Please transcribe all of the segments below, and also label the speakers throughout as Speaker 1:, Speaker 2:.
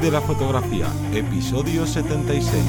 Speaker 1: De la fotografía, episodio 76.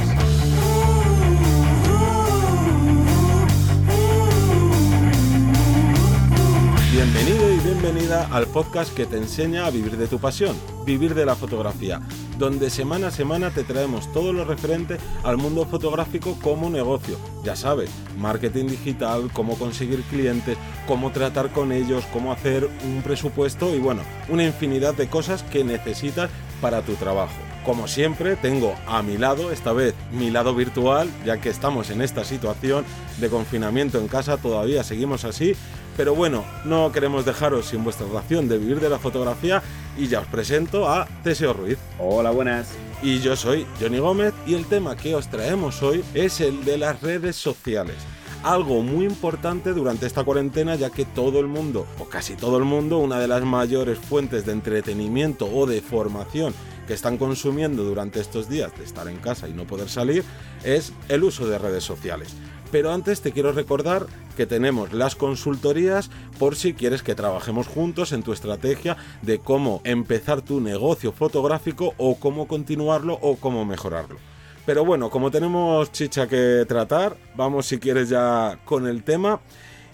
Speaker 1: Bienvenido y bienvenida al podcast que te enseña a vivir de tu pasión, vivir de la fotografía, donde semana a semana te traemos todo lo referente al mundo fotográfico como negocio. Ya sabes, marketing digital, cómo conseguir clientes, cómo tratar con ellos, cómo hacer un presupuesto y bueno, una infinidad de cosas que necesitas para tu trabajo. Como siempre, tengo a mi lado, esta vez mi lado virtual, ya que estamos en esta situación de confinamiento en casa, todavía seguimos así, pero bueno, no queremos dejaros sin vuestra ración de vivir de la fotografía y ya os presento a Teseo Ruiz.
Speaker 2: Hola, buenas.
Speaker 1: Y yo soy Johnny Gómez y el tema que os traemos hoy es el de las redes sociales. Algo muy importante durante esta cuarentena ya que todo el mundo, o casi todo el mundo, una de las mayores fuentes de entretenimiento o de formación que están consumiendo durante estos días de estar en casa y no poder salir es el uso de redes sociales. Pero antes te quiero recordar que tenemos las consultorías por si quieres que trabajemos juntos en tu estrategia de cómo empezar tu negocio fotográfico o cómo continuarlo o cómo mejorarlo. Pero bueno, como tenemos chicha que tratar, vamos si quieres ya con el tema.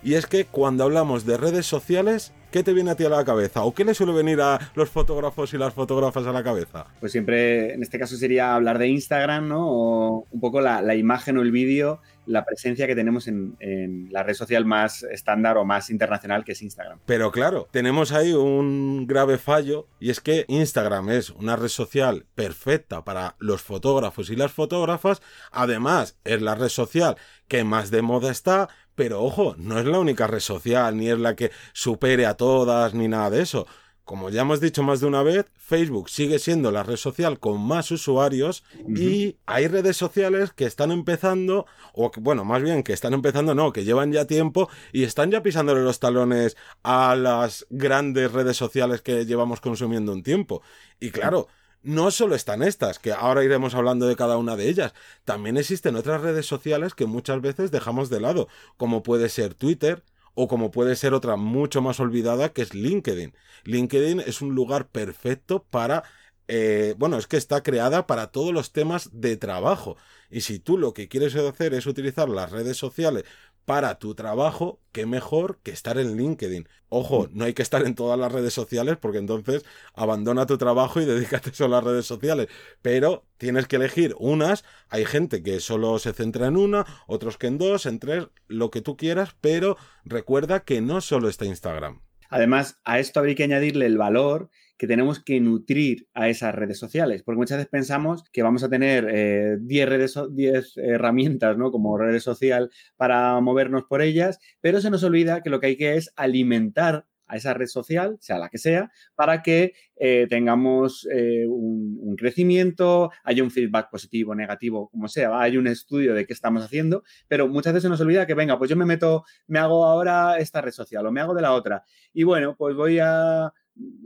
Speaker 1: Y es que cuando hablamos de redes sociales, ¿qué te viene a ti a la cabeza? ¿O qué le suele venir a los fotógrafos y las fotógrafas a la cabeza?
Speaker 2: Pues siempre, en este caso sería hablar de Instagram, ¿no? O un poco la, la imagen o el vídeo la presencia que tenemos en, la red social más estándar o más internacional que es Instagram.
Speaker 1: Pero claro, tenemos ahí un grave fallo y es que Instagram es una red social perfecta para los fotógrafos y las fotógrafas. Además, es la red social que más de moda está, pero ojo, no es la única red social, ni es la que supere a todas, ni nada de eso. Como ya hemos dicho más de una vez, Facebook sigue siendo la red social con más usuarios y hay redes sociales que están empezando, o bueno, más bien que están empezando, no, que llevan ya tiempo y están ya pisándole los talones a las grandes redes sociales que llevamos consumiendo un tiempo. Y claro, no solo están estas, que ahora iremos hablando de cada una de ellas, también existen otras redes sociales que muchas veces dejamos de lado, como puede ser Twitter, o como puede ser otra mucho más olvidada que es LinkedIn. LinkedIn es un lugar perfecto para eh, bueno, es que está creada para todos los temas de trabajo. Y si tú lo que quieres hacer es utilizar las redes sociales para tu trabajo, qué mejor que estar en LinkedIn. Ojo, no hay que estar en todas las redes sociales porque entonces abandona tu trabajo y dedícate solo a las redes sociales. Pero tienes que elegir unas. Hay gente que solo se centra en una, otros que en dos, en tres, lo que tú quieras, pero recuerda que no solo está Instagram.
Speaker 2: Además, a esto habría que añadirle el valor que tenemos que nutrir a esas redes sociales, porque muchas veces pensamos que vamos a tener 10 eh, redes, 10 herramientas, ¿no? Como redes social para movernos por ellas, pero se nos olvida que lo que hay que es alimentar a esa red social, sea la que sea, para que eh, tengamos eh, un, crecimiento, haya un feedback positivo, negativo, como sea, hay un estudio de qué estamos haciendo, pero muchas veces se nos olvida que, venga, pues yo me meto, me hago ahora esta red social o me hago de la otra. Y bueno, pues voy a,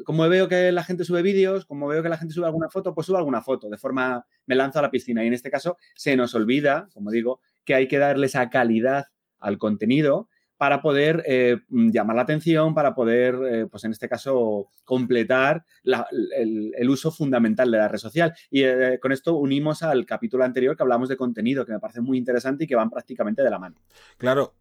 Speaker 2: como veo que la gente sube vídeos, como veo que la gente sube alguna foto, pues subo alguna foto, de forma, me lanzo a la piscina. Y en este caso se nos olvida, como digo, que hay que darle esa calidad al contenido para poder eh, llamar la atención, para poder, eh, pues en este caso, completar el, uso fundamental de la red social. Y eh, con esto unimos al capítulo anterior que hablamos de contenido, que me parece muy interesante y que van prácticamente de la mano.
Speaker 1: Claro,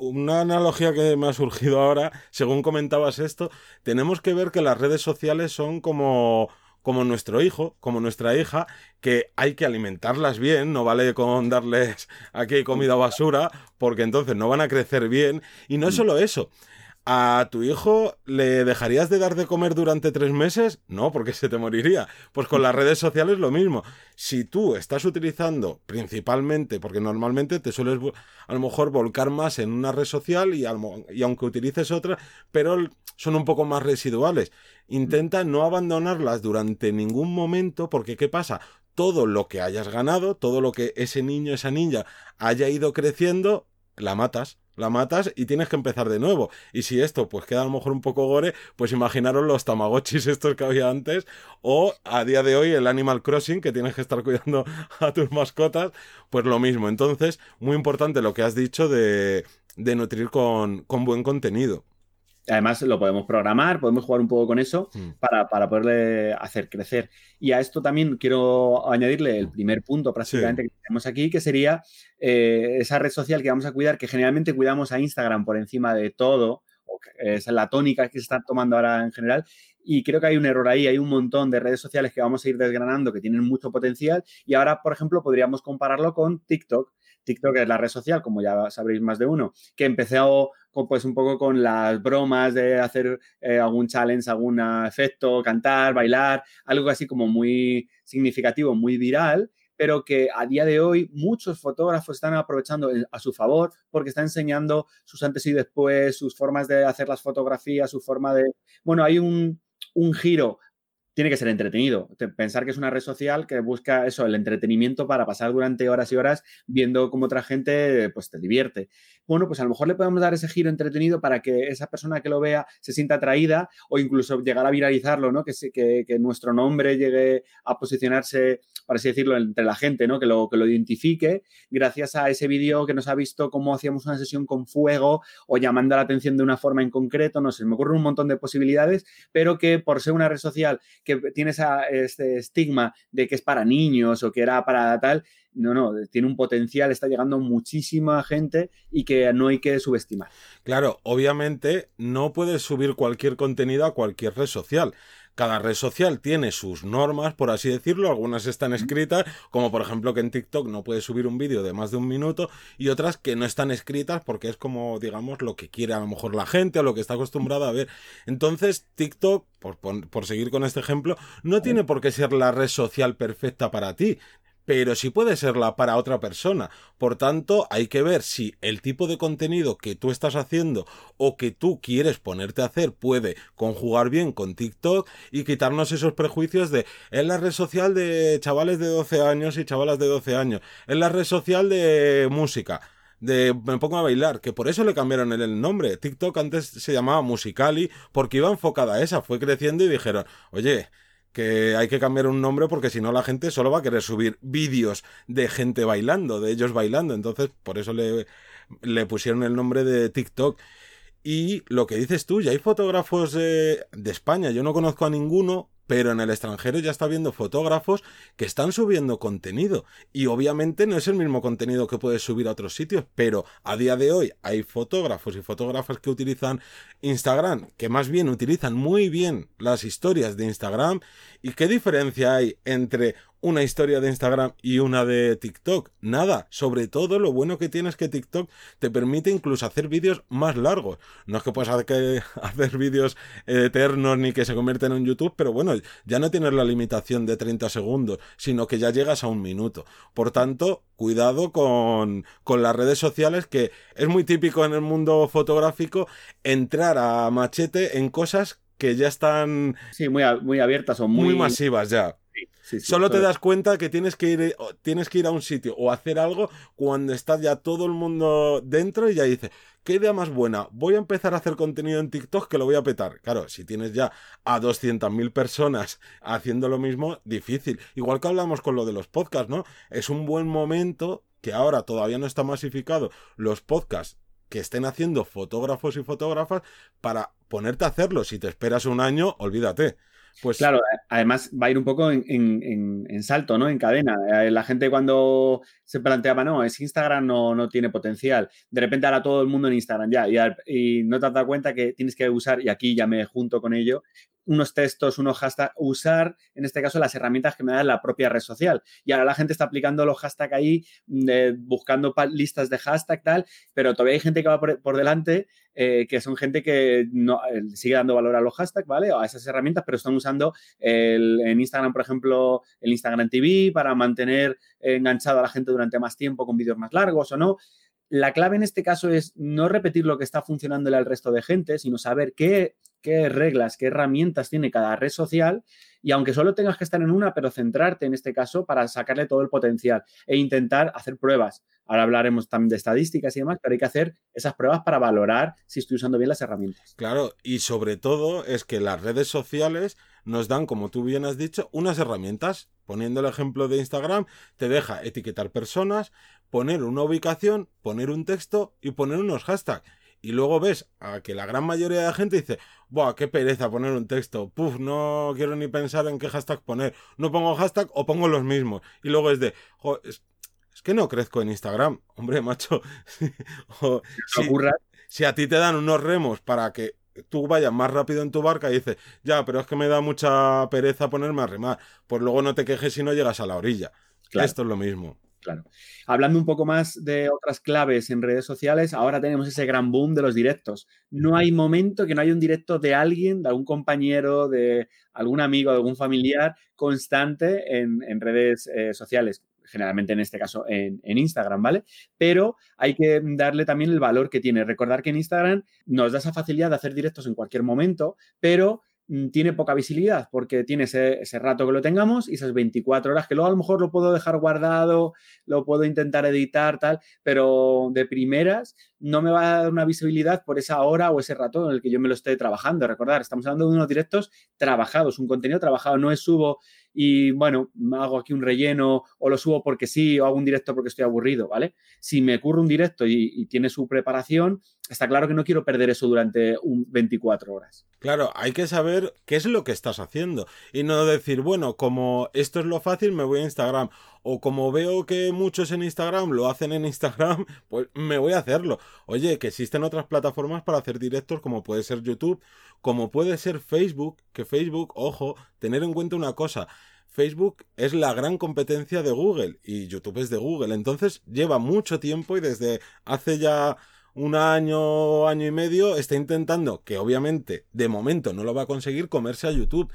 Speaker 1: una analogía que me ha surgido ahora, según comentabas esto, tenemos que ver que las redes sociales son como como nuestro hijo, como nuestra hija, que hay que alimentarlas bien, no vale con darles aquí comida basura, porque entonces no van a crecer bien. Y no es solo eso. ¿A tu hijo le dejarías de dar de comer durante tres meses? No, porque se te moriría. Pues con las redes sociales lo mismo. Si tú estás utilizando principalmente, porque normalmente te sueles a lo mejor volcar más en una red social y, y aunque utilices otra, pero son un poco más residuales. Intenta no abandonarlas durante ningún momento, porque ¿qué pasa? Todo lo que hayas ganado, todo lo que ese niño, esa niña haya ido creciendo, la matas la matas y tienes que empezar de nuevo. Y si esto pues queda a lo mejor un poco gore, pues imaginaros los tamagotchis estos que había antes o a día de hoy el Animal Crossing que tienes que estar cuidando a tus mascotas, pues lo mismo. Entonces, muy importante lo que has dicho de, de nutrir con, con buen contenido.
Speaker 2: Además, lo podemos programar, podemos jugar un poco con eso hmm. para, para, poderle hacer crecer. Y a esto también quiero añadirle el primer punto prácticamente que tenemos aquí, que sería eh, esa red social que vamos a cuidar, que generalmente cuidamos a Instagram por encima de todo, o es la tónica que se está tomando ahora en general. Y creo que hay un error ahí, hay un montón de redes sociales que vamos a ir desgranando que tienen mucho potencial. Y ahora, por ejemplo, podríamos compararlo con TikTok. TikTok es la red social, como ya sabréis más de uno, que empezó pues un poco con las bromas de hacer eh, algún challenge, algún efecto, cantar, bailar, algo así como muy significativo, muy viral, pero que a día de hoy muchos fotógrafos están aprovechando a su favor porque está enseñando sus antes y después, sus formas de hacer las fotografías, su forma de... Bueno, hay un, un giro tiene que ser entretenido. Pensar que es una red social que busca eso, el entretenimiento para pasar durante horas y horas viendo cómo otra gente pues te divierte. Bueno, pues a lo mejor le podemos dar ese giro entretenido para que esa persona que lo vea se sienta atraída o incluso llegar a viralizarlo, ¿no? Que, nuestro nombre llegue a posicionarse, por así decirlo, entre la gente, ¿no? Que lo, que lo identifique gracias a ese vídeo que nos ha visto cómo hacíamos una sesión con fuego o llamando la atención de una forma en concreto, no sé, me ocurren un montón de posibilidades, pero que por ser una red social que tiene esa, este estigma de que es para niños o que era para tal. No, no, tiene un potencial, está llegando muchísima gente y que no hay que subestimar.
Speaker 1: Claro, obviamente no puedes subir cualquier contenido a cualquier red social. Cada red social tiene sus normas, por así decirlo. Algunas están escritas, como por ejemplo que en TikTok no puedes subir un vídeo de más de un minuto, y otras que no están escritas porque es como, digamos, lo que quiere a lo mejor la gente o lo que está acostumbrada a ver. Entonces, TikTok, por, por seguir con este ejemplo, no tiene por qué ser la red social perfecta para ti pero sí puede serla para otra persona. Por tanto, hay que ver si el tipo de contenido que tú estás haciendo o que tú quieres ponerte a hacer puede conjugar bien con TikTok y quitarnos esos prejuicios de es la red social de chavales de 12 años y chavalas de 12 años, es la red social de música de me pongo a bailar, que por eso le cambiaron el, nombre. TikTok antes se llamaba Musicali porque iba enfocada a esa, fue creciendo y dijeron, oye, que hay que cambiar un nombre porque si no la gente solo va a querer subir vídeos de gente bailando, de ellos bailando. Entonces, por eso le, le pusieron el nombre de TikTok. Y lo que dices tú, ya hay fotógrafos de España, yo no conozco a ninguno, pero en el extranjero ya está viendo fotógrafos que están subiendo contenido. Y obviamente no es el mismo contenido que puedes subir a otros sitios, pero a día de hoy hay fotógrafos y fotógrafas que utilizan Instagram, que más bien utilizan muy bien las historias de Instagram. ¿Y qué diferencia hay entre una historia de Instagram y una de TikTok. Nada, sobre todo lo bueno que tiene es que TikTok te permite incluso hacer vídeos más largos. No es que puedas hacer vídeos eternos ni que se convierten en YouTube, pero bueno, ya no tienes la limitación de 30 segundos, sino que ya llegas a un minuto. Por tanto, cuidado con, con las redes sociales, que es muy típico en el mundo fotográfico entrar a machete en cosas que ya están...
Speaker 2: Sí, muy, muy abiertas o muy...
Speaker 1: Muy masivas ya. Solo te das cuenta que tienes que, ir, tienes que ir a un sitio o hacer algo cuando está ya todo el mundo dentro y ya dices, ¿qué idea más buena? Voy a empezar a hacer contenido en TikTok que lo voy a petar. Claro, si tienes ya a 200.000 personas haciendo lo mismo, difícil. Igual que hablamos con lo de los podcasts, ¿no? Es un buen momento que ahora todavía no está masificado los podcasts que estén haciendo fotógrafos y fotógrafas para ponerte a hacerlo. Si te esperas un año, olvídate.
Speaker 2: Pues claro, además va a ir un poco en, salto, ¿no? En cadena. Eh, la gente cuando se planteaba, no, es Instagram no, no tiene potencial. De repente ahora todo el mundo en Instagram ya y, y no te has dado cuenta que tienes que usar, y aquí ya me junto con ello, unos textos, unos hashtags, usar en este caso las herramientas que me da la propia red social. Y ahora la gente está aplicando los hashtags ahí, mm, buscando listas de hashtag tal, pero todavía hay gente que va por, delante, eh, que son gente que no, eh, sigue dando valor a los hashtags, ¿vale? O a esas herramientas, pero están usando el, en Instagram, por ejemplo, el Instagram TV para mantener enganchado a la gente durante más tiempo con vídeos más largos o no. La clave en este caso es no repetir lo que está funcionándole al resto de gente, sino saber qué, qué reglas, qué herramientas tiene cada red social y aunque solo tengas que estar en una, pero centrarte en este caso para sacarle todo el potencial e intentar hacer pruebas. Ahora hablaremos también de estadísticas y demás, pero hay que hacer esas pruebas para valorar si estoy usando bien las herramientas.
Speaker 1: Claro, y sobre todo es que las redes sociales nos dan, como tú bien has dicho, unas herramientas. Poniendo el ejemplo de Instagram, te deja etiquetar personas, poner una ubicación, poner un texto y poner unos hashtags. Y luego ves a que la gran mayoría de la gente dice, Buah, qué pereza poner un texto. Puf, no quiero ni pensar en qué hashtag poner. No pongo hashtag o pongo los mismos. Y luego es de, es, que no crezco en Instagram. Hombre, macho.
Speaker 2: si,
Speaker 1: si a ti te dan unos remos para que tú vayas más rápido en tu barca y dices, ya, pero es que me da mucha pereza ponerme a remar. Pues luego no te quejes si no llegas a la orilla. Esto es lo mismo.
Speaker 2: Claro. Hablando un poco más de otras claves en redes sociales, ahora tenemos ese gran boom de los directos. No hay momento que no haya un directo de alguien, de algún compañero, de algún amigo, de algún familiar constante en, redes eh, sociales generalmente en este caso en, en, Instagram, ¿vale? Pero hay que darle también el valor que tiene. Recordar que en Instagram nos da esa facilidad de hacer directos en cualquier momento, pero tiene poca visibilidad porque tiene ese, rato que lo tengamos y esas 24 horas que luego a lo mejor lo puedo dejar guardado, lo puedo intentar editar, tal, pero de primeras no me va a dar una visibilidad por esa hora o ese rato en el que yo me lo esté trabajando. Recordar, estamos hablando de unos directos trabajados, un contenido trabajado, no es subo y bueno, hago aquí un relleno o lo subo porque sí o hago un directo porque estoy aburrido, ¿vale? Si me ocurre un directo y, tiene su preparación, está claro que no quiero perder eso durante un 24 horas.
Speaker 1: Claro, hay que saber qué es lo que estás haciendo y no decir, bueno, como esto es lo fácil, me voy a Instagram o como veo que muchos en Instagram lo hacen en Instagram, pues me voy a hacerlo. Oye, que existen otras plataformas para hacer directos como puede ser YouTube, como puede ser Facebook, que Facebook, ojo, tener en cuenta una cosa, Facebook es la gran competencia de Google y YouTube es de Google, entonces lleva mucho tiempo y desde hace ya un año, año y medio está intentando, que obviamente de momento no lo va a conseguir, comerse a YouTube.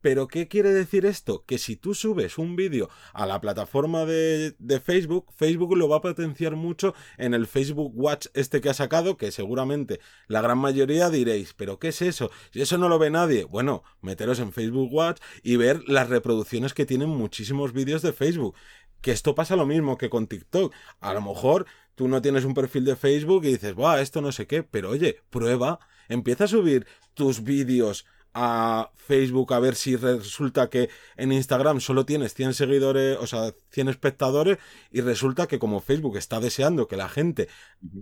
Speaker 1: Pero ¿qué quiere decir esto? Que si tú subes un vídeo a la plataforma de, Facebook, Facebook lo va a potenciar mucho en el Facebook Watch este que ha sacado, que seguramente la gran mayoría diréis, pero ¿qué es eso? Si eso no lo ve nadie, bueno, meteros en Facebook Watch y ver las reproducciones que tienen muchísimos vídeos de Facebook. Que esto pasa lo mismo que con TikTok. A lo mejor tú no tienes un perfil de Facebook y dices, Buah, esto no sé qué, pero oye, prueba, empieza a subir tus vídeos a Facebook a ver si resulta que en Instagram solo tienes 100 seguidores, o sea, 100 espectadores y resulta que como Facebook está deseando que la gente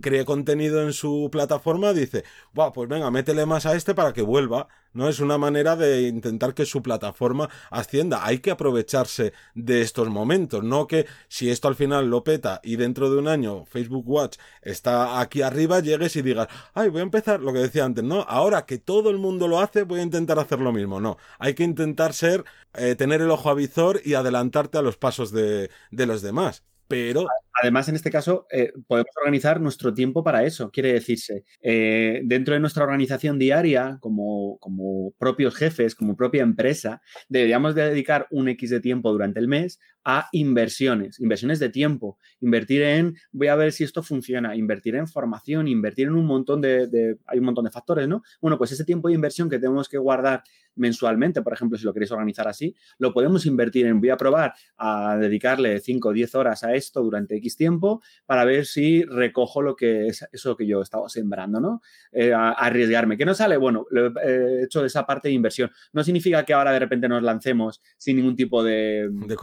Speaker 1: cree contenido en su plataforma, dice, Buah, pues venga, métele más a este para que vuelva, ¿no? Es una manera de intentar que su plataforma ascienda. Hay que aprovecharse de estos momentos, no que si esto al final lo peta y dentro de un año Facebook Watch está aquí arriba, llegues y digas, ay, voy a empezar lo que decía antes, ¿no? Ahora que todo el mundo lo hace, voy a intentar hacer lo mismo. No, hay que intentar ser, eh, tener el ojo avizor y adelantarte a los pasos de, de los demás. Pero
Speaker 2: Además, en este caso, eh, podemos organizar nuestro tiempo para eso, quiere decirse. Eh, dentro de nuestra organización diaria, como, como, propios jefes, como propia empresa, deberíamos dedicar un X de tiempo durante el mes a inversiones, inversiones de tiempo, invertir en, voy a ver si esto funciona, invertir en formación, invertir en un montón de, hay un montón de factores, ¿no? Bueno, pues ese tiempo de inversión que tenemos que guardar mensualmente, por ejemplo, si lo queréis organizar así, lo podemos invertir en, voy a probar a dedicarle 5 o 10 horas a esto durante X tiempo para ver si recojo lo que es eso que yo estaba sembrando, ¿no? Eh, arriesgarme. ¿Qué no sale? Bueno, lo he hecho de esa parte de inversión. No significa que ahora de repente nos lancemos sin ningún tipo de...
Speaker 1: De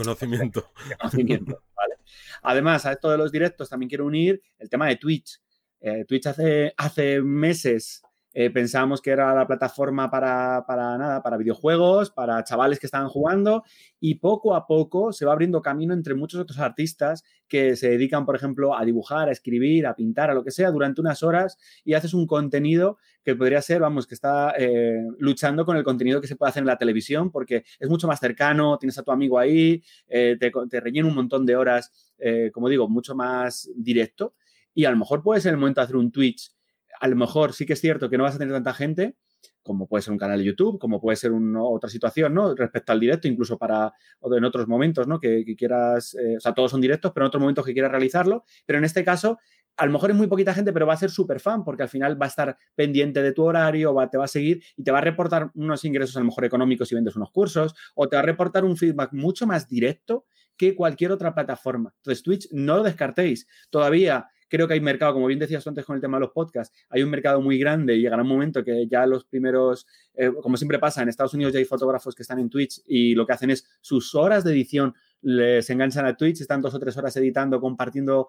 Speaker 2: Además, a esto de los directos también quiero unir el tema de Twitch. Eh, Twitch hace, hace meses eh, pensábamos que era la plataforma para, para, nada, para videojuegos, para chavales que estaban jugando y poco a poco se va abriendo camino entre muchos otros artistas que se dedican, por ejemplo, a dibujar, a escribir, a pintar, a lo que sea, durante unas horas y haces un contenido que podría ser, vamos, que está eh, luchando con el contenido que se puede hacer en la televisión porque es mucho más cercano, tienes a tu amigo ahí, eh, te, te, rellena un montón de horas, como digo, mucho más directo y a lo mejor puede ser el momento de hacer un Twitch a lo mejor sí que es cierto que no vas a tener tanta gente, como puede ser un canal de YouTube, como puede ser otra situación, ¿no? Respecto al directo, incluso para en otros momentos, ¿no? Que, quieras, eh, o sea, todos son directos, pero en otros momentos que quieras realizarlo. Pero en este caso, a lo mejor es muy poquita gente, pero va a ser súper fan, porque al final va a estar pendiente de tu horario, va, te va a seguir y te va a reportar unos ingresos a lo mejor económicos si vendes unos cursos, o te va a reportar un feedback mucho más directo que cualquier otra plataforma. Entonces, Twitch, no lo descartéis. Todavía creo que hay mercado, como bien decías antes con el tema de los podcasts, hay un mercado muy grande y llegará un momento que ya los primeros, eh, como siempre pasa, en Estados Unidos ya hay fotógrafos que están en Twitch y lo que hacen es sus horas de edición les enganchan a Twitch, están dos o tres horas editando, compartiendo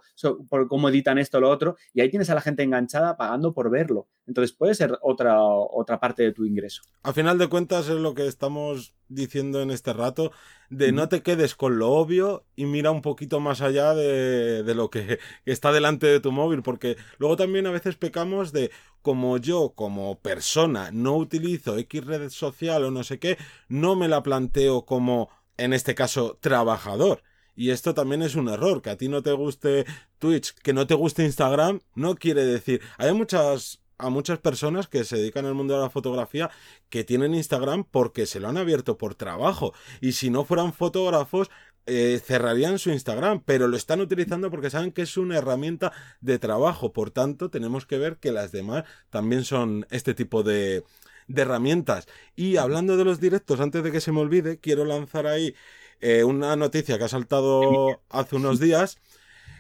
Speaker 2: por cómo editan esto, lo otro, y ahí tienes a la gente enganchada pagando por verlo. Entonces puede ser otra, otra parte de tu ingreso.
Speaker 1: Al final de cuentas es lo que estamos diciendo en este rato, de no te quedes con lo obvio y mira un poquito más allá de, de lo que está delante de tu móvil, porque luego también a veces pecamos de como yo como persona no utilizo X red social o no sé qué, no me la planteo como, en este caso, trabajador. Y esto también es un error, que a ti no te guste Twitch, que no te guste Instagram, no quiere decir, hay muchas a muchas personas que se dedican al mundo de la fotografía que tienen Instagram porque se lo han abierto por trabajo. Y si no fueran fotógrafos, eh, cerrarían su Instagram, pero lo están utilizando porque saben que es una herramienta de trabajo. Por tanto, tenemos que ver que las demás también son este tipo de, de herramientas. Y hablando de los directos, antes de que se me olvide, quiero lanzar ahí eh, una noticia que ha saltado hace unos días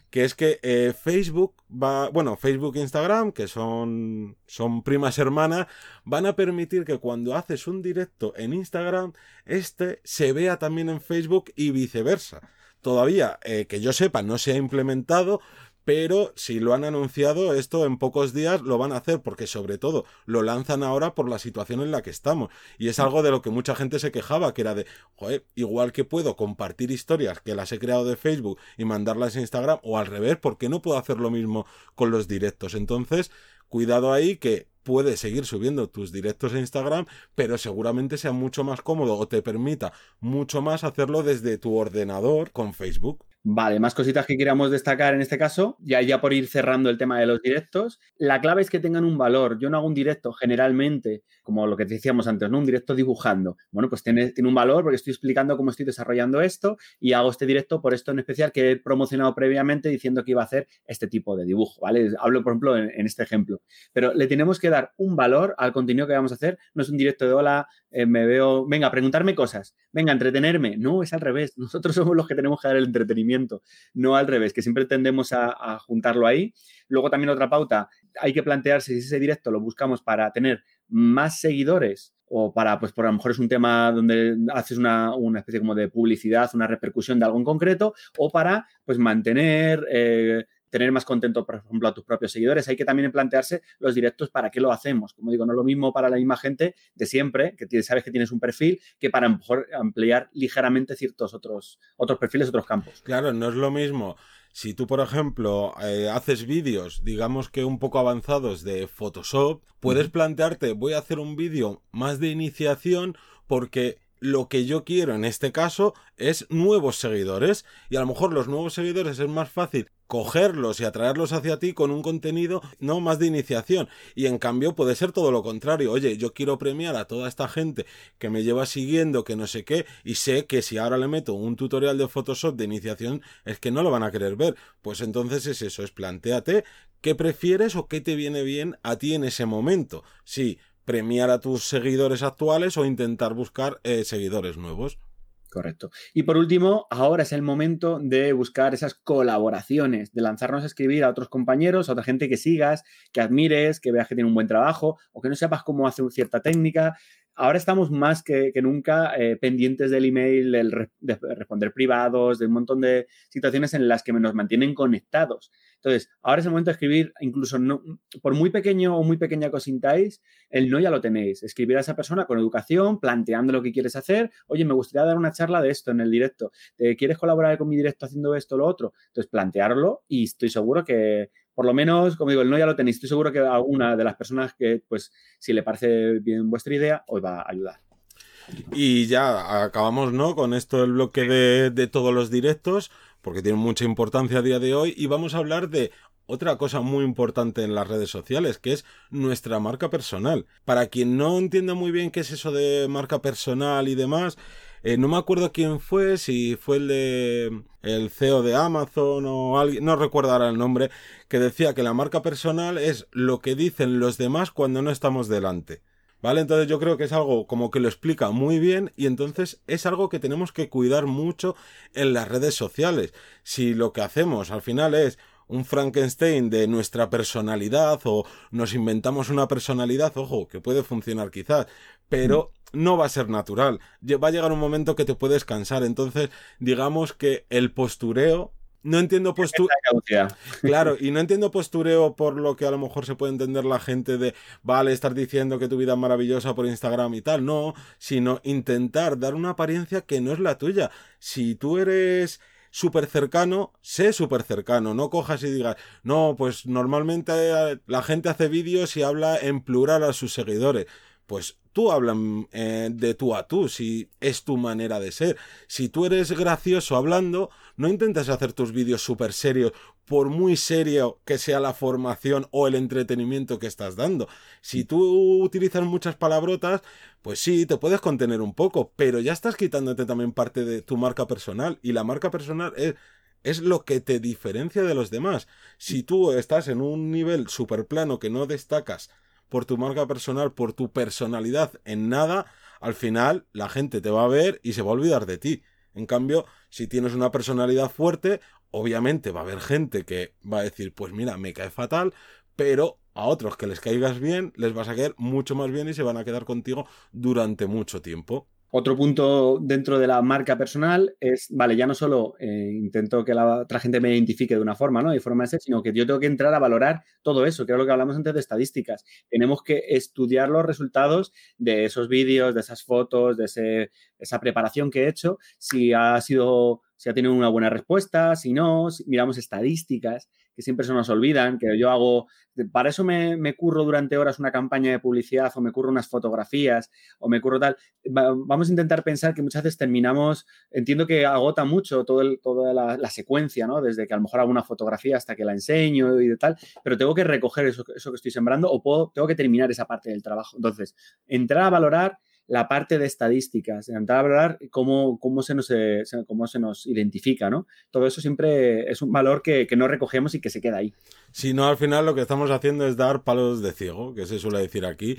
Speaker 1: que es que eh, Facebook va, bueno, Facebook e Instagram, que son, son primas hermanas, van a permitir que cuando haces un directo en Instagram, este se vea también en Facebook y viceversa. Todavía, eh, que yo sepa, no se ha implementado, pero si lo han anunciado, esto en pocos días lo van a hacer, porque sobre todo lo lanzan ahora por la situación en la que estamos. Y es algo de lo que mucha gente se quejaba, que era de, joder, igual que puedo compartir historias que las he creado de Facebook y mandarlas a Instagram, o al revés, ¿por qué no puedo hacer lo mismo con los directos? Entonces, cuidado ahí que puedes seguir subiendo tus directos a Instagram, pero seguramente sea mucho más cómodo o te permita mucho más hacerlo desde tu ordenador con Facebook.
Speaker 2: Vale, más cositas que queramos destacar en este caso, ya, ya por ir cerrando el tema de los directos. La clave es que tengan un valor. Yo no hago un directo generalmente, como lo que decíamos antes, ¿no? Un directo dibujando. Bueno, pues tiene, tiene un valor porque estoy explicando cómo estoy desarrollando esto y hago este directo por esto en especial que he promocionado previamente diciendo que iba a hacer este tipo de dibujo, ¿vale? Hablo, por ejemplo, en, este ejemplo. Pero le tenemos que dar un valor al contenido que vamos a hacer. No es un directo de hola, eh, me veo, venga, preguntarme cosas, venga, entretenerme. No, es al revés. Nosotros somos los que tenemos que dar el entretenimiento no al revés, que siempre tendemos a, juntarlo ahí. Luego también otra pauta, hay que plantearse si ese directo lo buscamos para tener más seguidores o para, pues por a lo mejor es un tema donde haces una, especie como de publicidad, una repercusión de algo en concreto, o para, pues mantener, eh, tener más contento, por ejemplo, a tus propios seguidores. Hay que también plantearse los directos para qué lo hacemos. Como digo, no es lo mismo para la misma gente de siempre, que sabes que tienes un perfil, que para mejor ampliar ligeramente ciertos otros, otros perfiles, otros campos.
Speaker 1: Claro, no es lo mismo. Si tú, por ejemplo, eh, haces vídeos, digamos que un poco avanzados de Photoshop, puedes plantearte, voy a hacer un vídeo más de iniciación porque lo que yo quiero en este caso es nuevos seguidores y a lo mejor los nuevos seguidores es más fácil cogerlos y atraerlos hacia ti con un contenido no más de iniciación. Y en cambio puede ser todo lo contrario. Oye yo quiero premiar a toda esta gente que me lleva siguiendo que no sé qué y sé que si ahora le meto un tutorial de Photoshop de iniciación es que no lo van a querer ver. Pues entonces es eso es planteate qué prefieres o qué te viene bien a ti en ese momento. Sí premiar a tus seguidores actuales o intentar buscar eh, seguidores nuevos
Speaker 2: Correcto. Y por último, ahora es el momento de buscar esas colaboraciones, de lanzarnos a escribir a otros compañeros, a otra gente que sigas, que admires, que veas que tiene un buen trabajo o que no sepas cómo hacer cierta técnica. Ahora estamos más que, nunca eh, pendientes del email, de responder privados, de un montón de situaciones en las que nos mantienen conectados. Entonces, ahora es el momento de escribir, incluso por muy pequeño o muy pequeña que el no ya lo tenéis. Escribir a esa persona con educación, planteando lo que quieres hacer. Oye, me gustaría dar una charla de esto en el directo. ¿Quieres colaborar con mi directo haciendo esto o lo otro? Entonces, plantearlo y estoy seguro que, por lo menos, como digo, el no ya lo tenéis. Estoy seguro que alguna de las personas que, pues, si le parece bien vuestra idea, os va a ayudar.
Speaker 1: Y ya acabamos, ¿no? Con esto el bloque de, de todos los directos porque tiene mucha importancia a día de hoy y vamos a hablar de otra cosa muy importante en las redes sociales, que es nuestra marca personal. Para quien no entienda muy bien qué es eso de marca personal y demás, eh, no me acuerdo quién fue, si fue el de el CEO de Amazon o alguien, no recuerdo ahora el nombre, que decía que la marca personal es lo que dicen los demás cuando no estamos delante. ¿Vale? Entonces yo creo que es algo como que lo explica muy bien y entonces es algo que tenemos que cuidar mucho en las redes sociales. Si lo que hacemos al final es un Frankenstein de nuestra personalidad o nos inventamos una personalidad, ojo, que puede funcionar quizás, pero no va a ser natural. Va a llegar un momento que te puedes cansar. Entonces, digamos que el postureo no entiendo postureo. Claro, y no entiendo postureo por lo que a lo mejor se puede entender la gente de, vale, estar diciendo que tu vida es maravillosa por Instagram y tal. No, sino intentar dar una apariencia que no es la tuya. Si tú eres súper cercano, sé súper cercano. No cojas y digas, no, pues normalmente eh, la gente hace vídeos y habla en plural a sus seguidores. Pues tú hablan eh, de tú a tú, si es tu manera de ser. Si tú eres gracioso hablando, no intentes hacer tus vídeos súper serios, por muy serio que sea la formación o el entretenimiento que estás dando. Si tú utilizas muchas palabrotas, pues sí, te puedes contener un poco, pero ya estás quitándote también parte de tu marca personal. Y la marca personal es es lo que te diferencia de los demás. Si tú estás en un nivel súper plano que no destacas por tu marca personal, por tu personalidad en nada, al final la gente te va a ver y se va a olvidar de ti. En cambio, si tienes una personalidad fuerte, obviamente va a haber gente que va a decir, pues mira, me cae fatal, pero a otros que les caigas bien, les vas a caer mucho más bien y se van a quedar contigo durante mucho tiempo.
Speaker 2: Otro punto dentro de la marca personal es, vale, ya no solo eh, intento que la otra gente me identifique de una forma, ¿no? Y forma de ser, sino que yo tengo que entrar a valorar todo eso, que es lo que hablamos antes de estadísticas. Tenemos que estudiar los resultados de esos vídeos, de esas fotos, de esa preparación que he hecho, si ha sido, si ha tenido una buena respuesta, si no, miramos estadísticas que siempre se nos olvidan, que yo hago, para eso me, me, curro durante horas una campaña de publicidad o me curro unas fotografías o me curro tal. Vamos a intentar pensar que muchas veces terminamos, entiendo que agota mucho todo toda la, secuencia, ¿no? Desde que a lo mejor hago una fotografía hasta que la enseño y tal, pero tengo que recoger eso, eso que estoy sembrando o puedo, tengo que terminar esa parte del trabajo. Entonces, entrar a valorar la parte de estadísticas, intentar hablar cómo, cómo, se nos, eh, cómo se nos identifica, ¿no? Todo eso siempre es un valor que, que, no recogemos y que se queda ahí.
Speaker 1: Si no, al final lo que estamos haciendo es dar palos de ciego, que se suele decir aquí.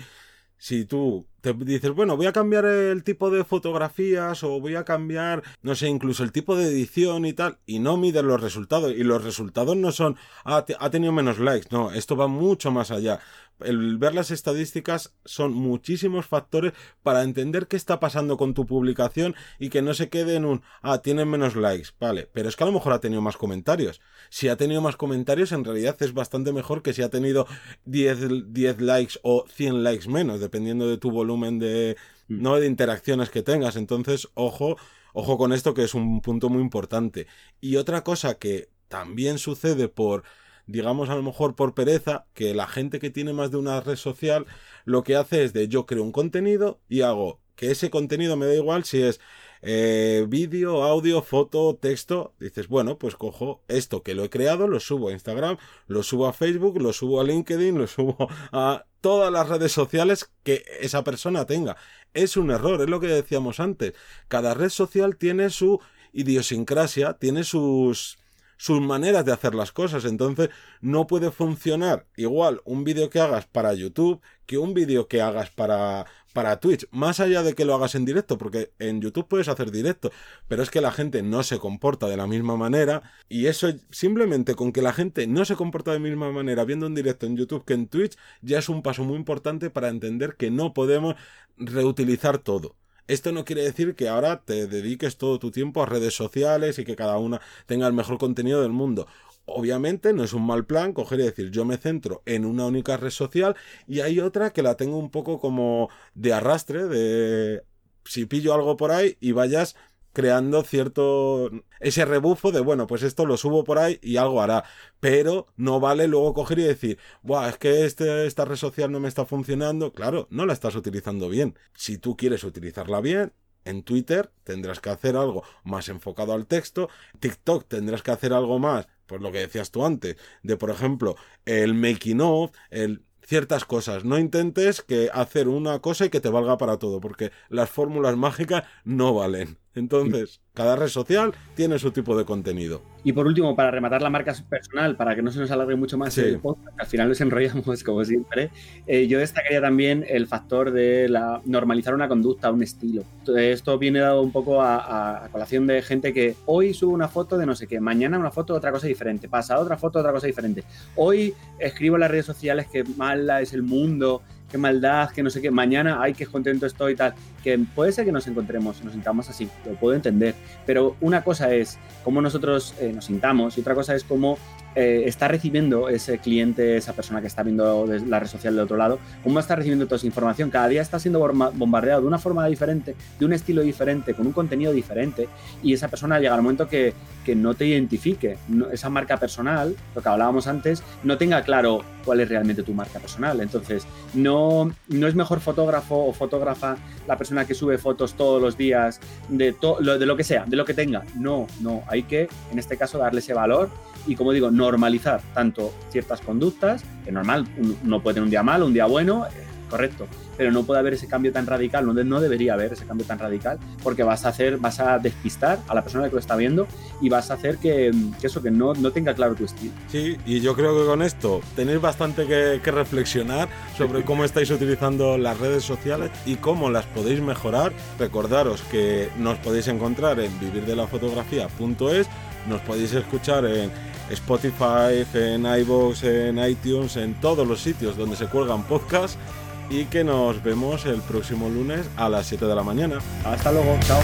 Speaker 1: Si tú te dices, bueno, voy a cambiar el tipo de fotografías o voy a cambiar, no sé, incluso el tipo de edición y tal, y no mides los resultados, y los resultados no son, ah, ha tenido menos likes, no, esto va mucho más allá. El ver las estadísticas son muchísimos factores para entender qué está pasando con tu publicación y que no se quede en un, ah, tienen menos likes, vale, pero es que a lo mejor ha tenido más comentarios. Si ha tenido más comentarios, en realidad es bastante mejor que si ha tenido 10, 10 likes o 100 likes menos, dependiendo de tu volumen de, mm. ¿no? de interacciones que tengas. Entonces, ojo, ojo con esto que es un punto muy importante. Y otra cosa que también sucede por digamos a lo mejor por pereza, que la gente que tiene más de una red social lo que hace es de yo creo un contenido y hago que ese contenido me da igual si es eh, vídeo, audio, foto, texto. Dices, bueno, pues cojo esto que lo he creado, lo subo a Instagram, lo subo a Facebook, lo subo a LinkedIn, lo subo a todas las redes sociales que esa persona tenga. Es un error, es lo que decíamos antes. Cada red social tiene su idiosincrasia, tiene sus sus maneras de hacer las cosas. Entonces, no puede funcionar igual un vídeo que hagas para YouTube que un vídeo que hagas para, para Twitch. Más allá de que lo hagas en directo, porque en YouTube puedes hacer directo, pero es que la gente no se comporta de la misma manera. Y eso simplemente con que la gente no se comporta de la misma manera viendo en directo en YouTube que en Twitch, ya es un paso muy importante para entender que no podemos reutilizar todo. Esto no quiere decir que ahora te dediques todo tu tiempo a redes sociales y que cada una tenga el mejor contenido del mundo. Obviamente no es un mal plan coger y decir yo me centro en una única red social y hay otra que la tengo un poco como de arrastre, de si pillo algo por ahí y vayas creando cierto ese rebufo de bueno pues esto lo subo por ahí y algo hará pero no vale luego coger y decir Buah, es que este, esta red social no me está funcionando claro no la estás utilizando bien si tú quieres utilizarla bien en Twitter tendrás que hacer algo más enfocado al texto TikTok tendrás que hacer algo más por lo que decías tú antes de por ejemplo el making of el ciertas cosas. No intentes que hacer una cosa y que te valga para todo, porque las fórmulas mágicas no valen. Entonces, cada red social tiene su tipo de contenido.
Speaker 2: Y por último, para rematar la marca personal, para que no se nos alargue mucho más el podcast, al final nos enrollamos como siempre, eh, yo destacaría también el factor de la, normalizar una conducta, un estilo. Esto viene dado un poco a, colación de gente que hoy sube una foto de no sé qué, mañana una foto de otra cosa diferente, pasa otra foto de otra cosa diferente. Hoy escribo en las redes sociales que mala es el mundo qué maldad, que no sé qué, mañana, ay, qué contento estoy y tal. Que puede ser que nos encontremos, nos sintamos así, lo puedo entender. Pero una cosa es cómo nosotros eh, nos sintamos y otra cosa es cómo eh, está recibiendo ese cliente, esa persona que está viendo la red social del otro lado, cómo está recibiendo toda esa información. Cada día está siendo bombardeado de una forma diferente, de un estilo diferente, con un contenido diferente, y esa persona llega al momento que, que no te identifique, esa marca personal, lo que hablábamos antes, no tenga claro cuál es realmente tu marca personal. Entonces, no, no es mejor fotógrafo o fotógrafa la persona que sube fotos todos los días de, de lo que sea, de lo que tenga. No, no, hay que, en este caso, darle ese valor y, como digo, normalizar tanto ciertas conductas, que normal, uno puede tener un día malo, un día bueno, eh, correcto, pero no puede haber ese cambio tan radical, no, no debería haber ese cambio tan radical, porque vas a hacer, vas a despistar a la persona que lo está viendo y vas a hacer que, eso, que no, no, tenga claro tu estilo.
Speaker 1: Sí, y yo creo que con esto tenéis bastante que, que reflexionar sobre cómo estáis utilizando las redes sociales y cómo las podéis mejorar. Recordaros que nos podéis encontrar en vivirdelafotografía.es, nos podéis escuchar en Spotify, en iVoox, en iTunes, en todos los sitios donde se cuelgan podcasts y que nos vemos el próximo lunes a las 7 de la mañana.
Speaker 2: Hasta luego, chao.